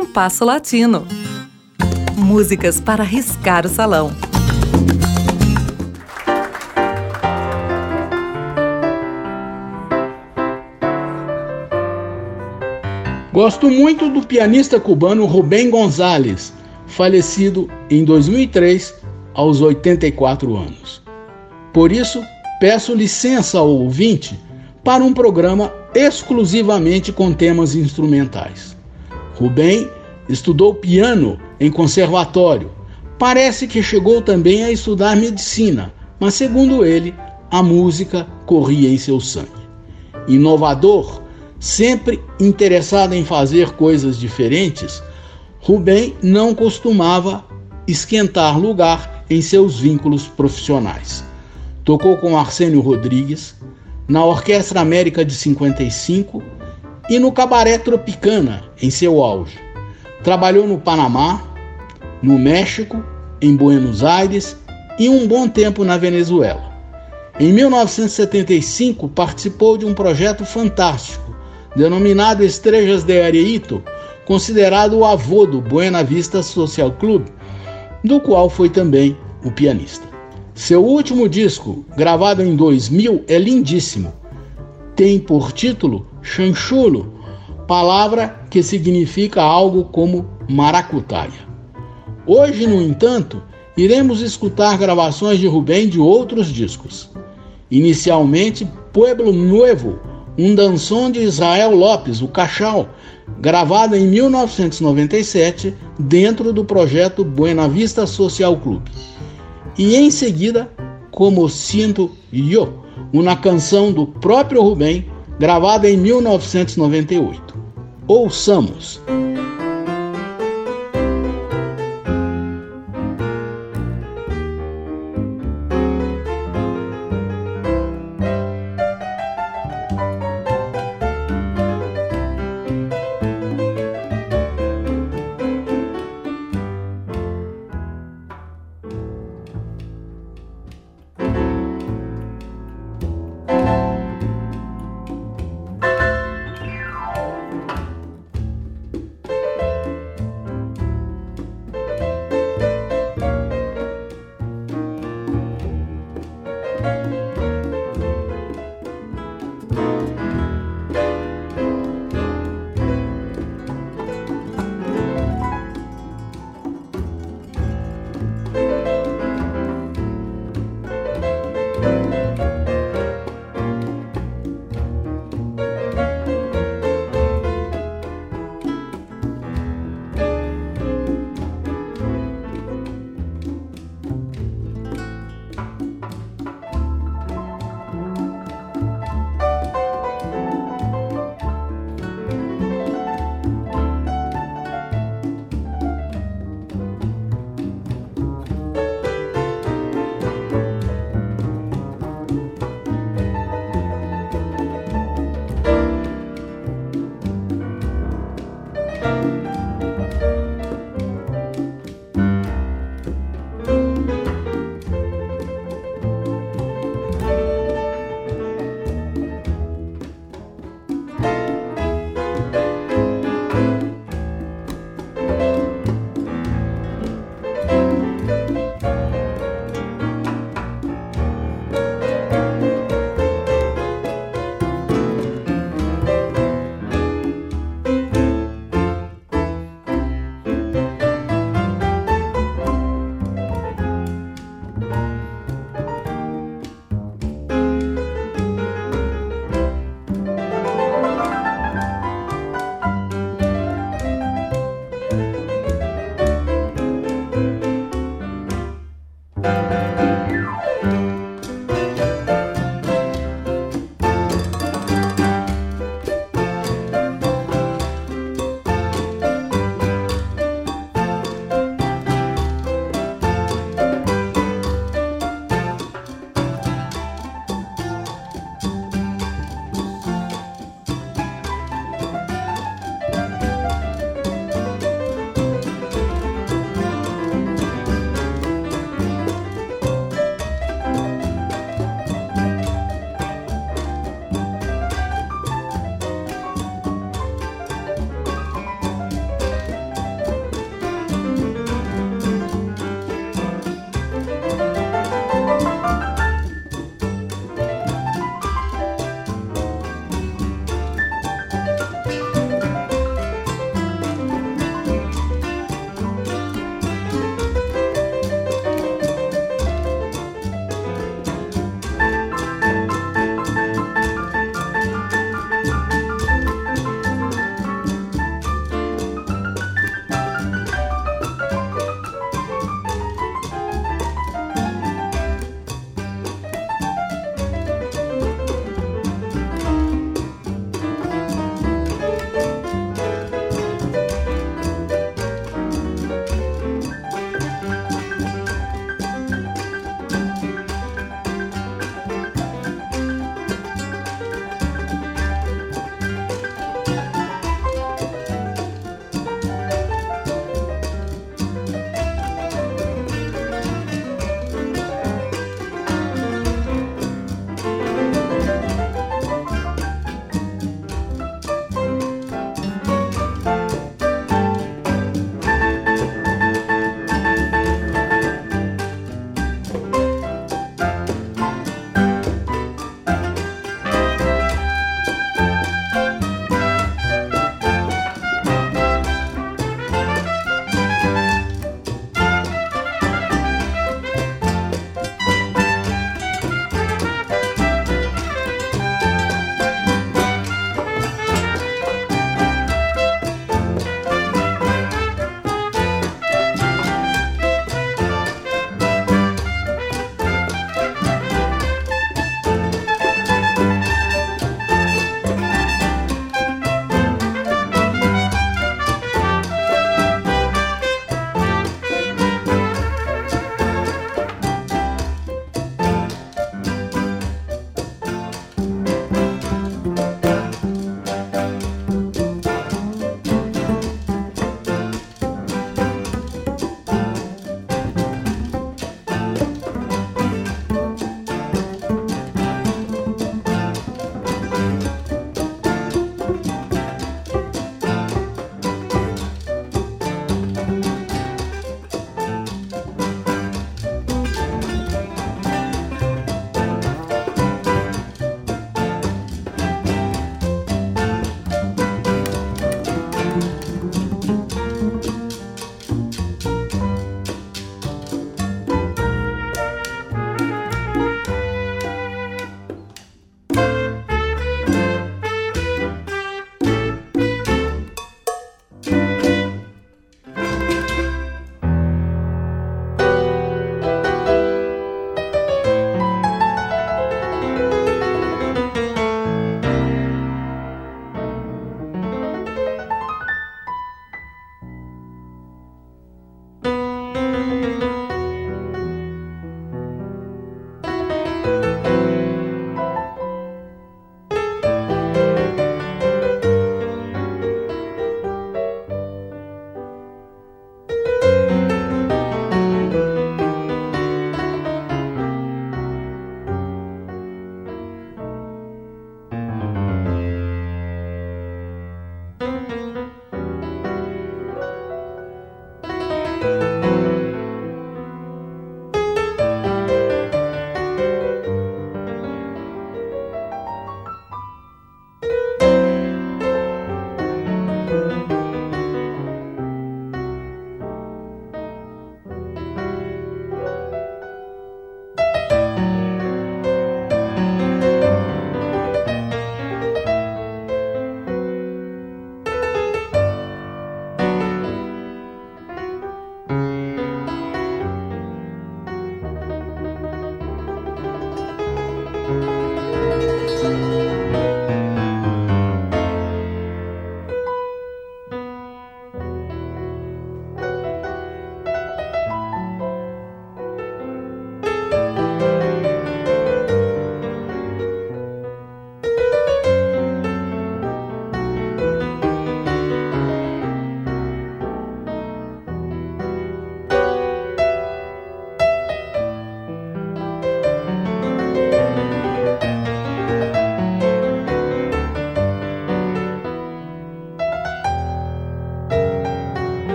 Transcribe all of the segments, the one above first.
Compasso Latino. Músicas para riscar o salão. Gosto muito do pianista cubano Rubén González, falecido em 2003 aos 84 anos. Por isso, peço licença ao ouvinte para um programa exclusivamente com temas instrumentais. Rubem estudou piano em conservatório. Parece que chegou também a estudar medicina, mas segundo ele, a música corria em seu sangue. Inovador, sempre interessado em fazer coisas diferentes, Rubem não costumava esquentar lugar em seus vínculos profissionais. Tocou com Arsênio Rodrigues, na Orquestra América de 55 e no Cabaré Tropicana, em seu auge. Trabalhou no Panamá, no México, em Buenos Aires e um bom tempo na Venezuela. Em 1975, participou de um projeto fantástico, denominado Estrejas de Areito, considerado o avô do Buena Vista Social Club, do qual foi também o pianista. Seu último disco, gravado em 2000, é lindíssimo. Tem por título Chanchulo, palavra que significa algo como maracutaia. Hoje, no entanto, iremos escutar gravações de Rubem de outros discos. Inicialmente, Pueblo Nuevo, um dançom de Israel Lopes, o Cachal, gravado em 1997 dentro do projeto Buena Vista Social Club e em seguida Como Sinto Yo, uma canção do próprio Rubem, gravada em 1998. Ouçamos. Bye.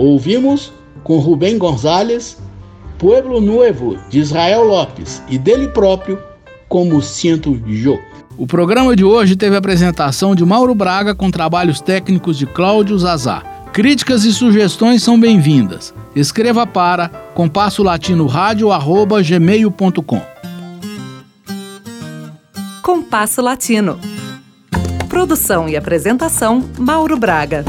Ouvimos com Rubem Gonzalez, Pueblo Nuevo, de Israel Lopes, e dele próprio, Como Sinto Yo. O programa de hoje teve a apresentação de Mauro Braga com trabalhos técnicos de Cláudio Zazá. Críticas e sugestões são bem-vindas. Escreva para compasso latino gmail.com. Compasso Latino. Produção e apresentação Mauro Braga.